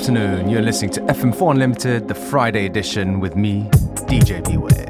afternoon. You're listening to FM4 Unlimited, the Friday edition with me, DJ Beware.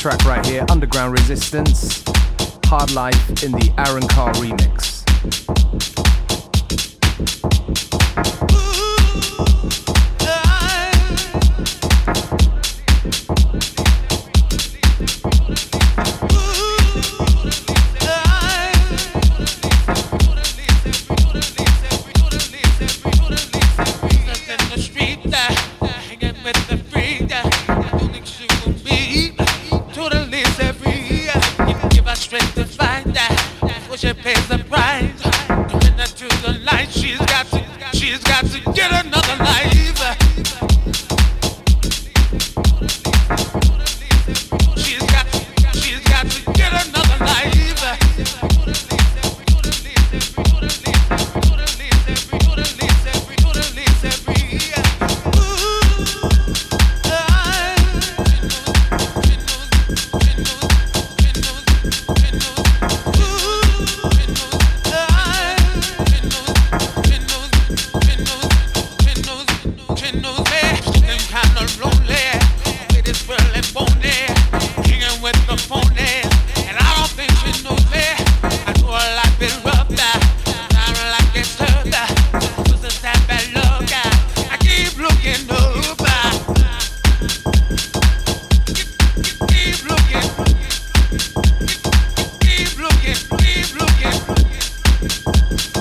track right here, Underground Resistance, Hard Life in the Aaron Carr remix. Keep looking, keep looking.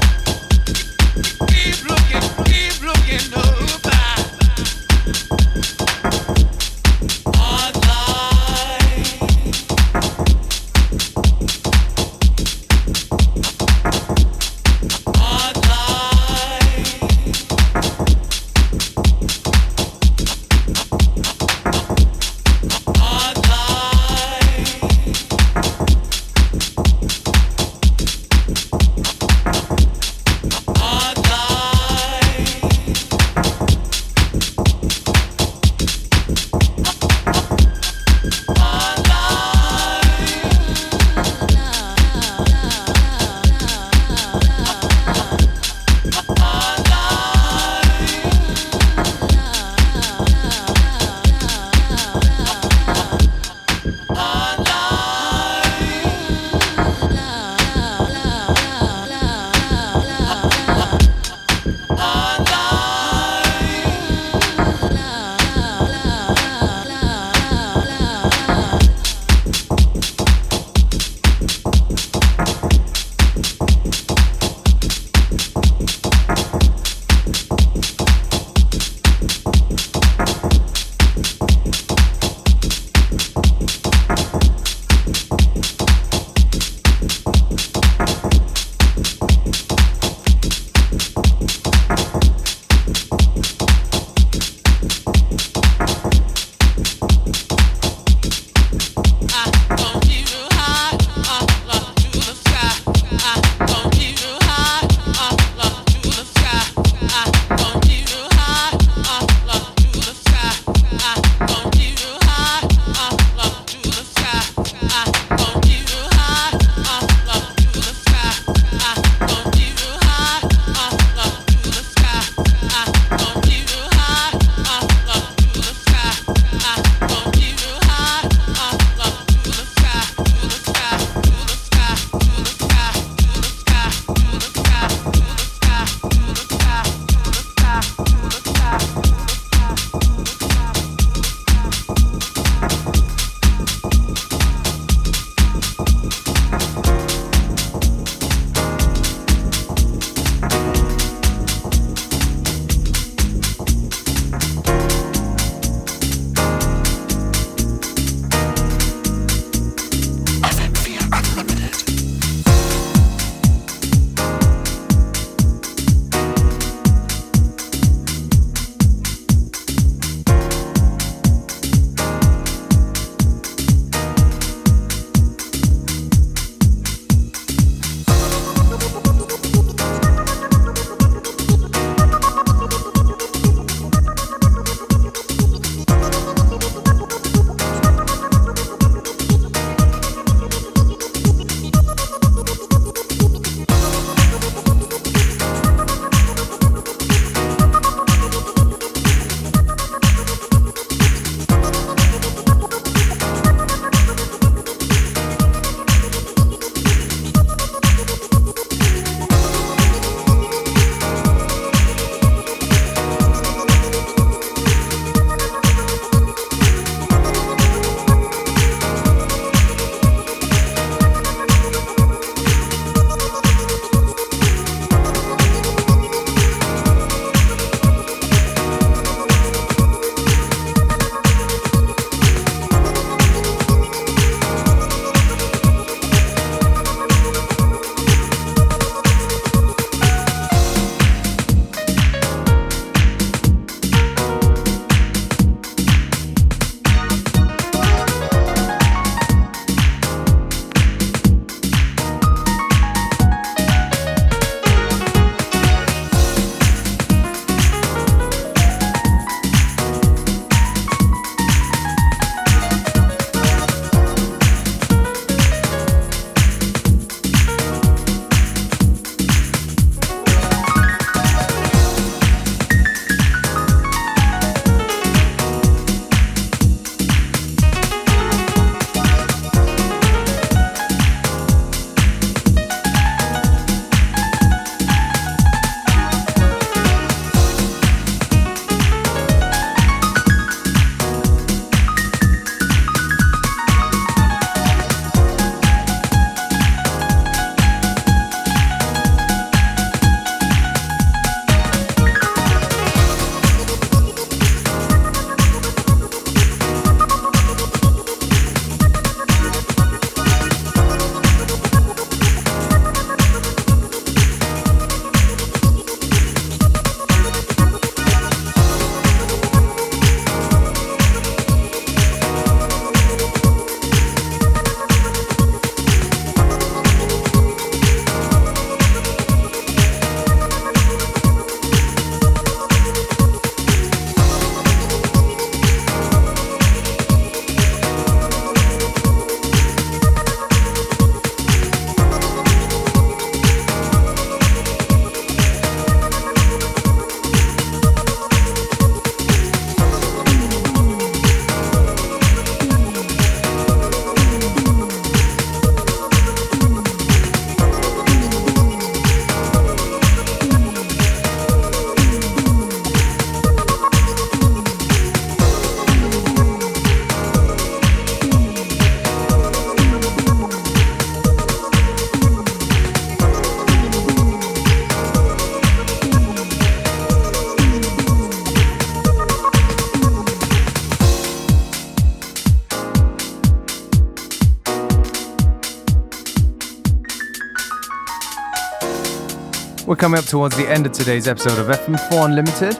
Coming up towards the end of today's episode of FM4 Unlimited.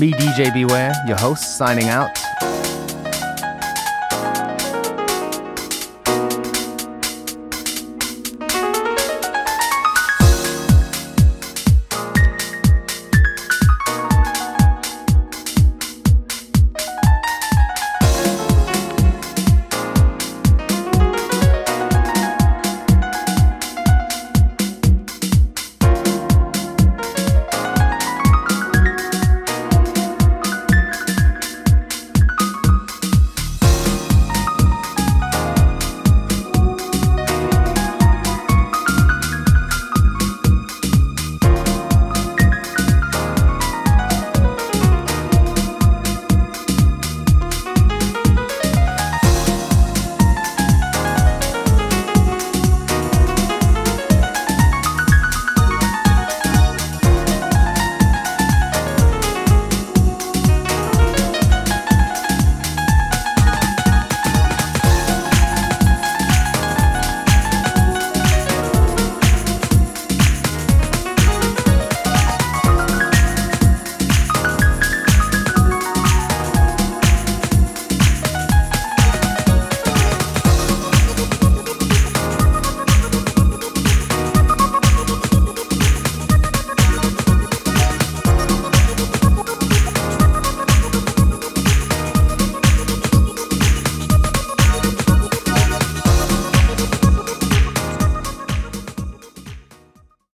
Me, DJ Beware, your host, signing out.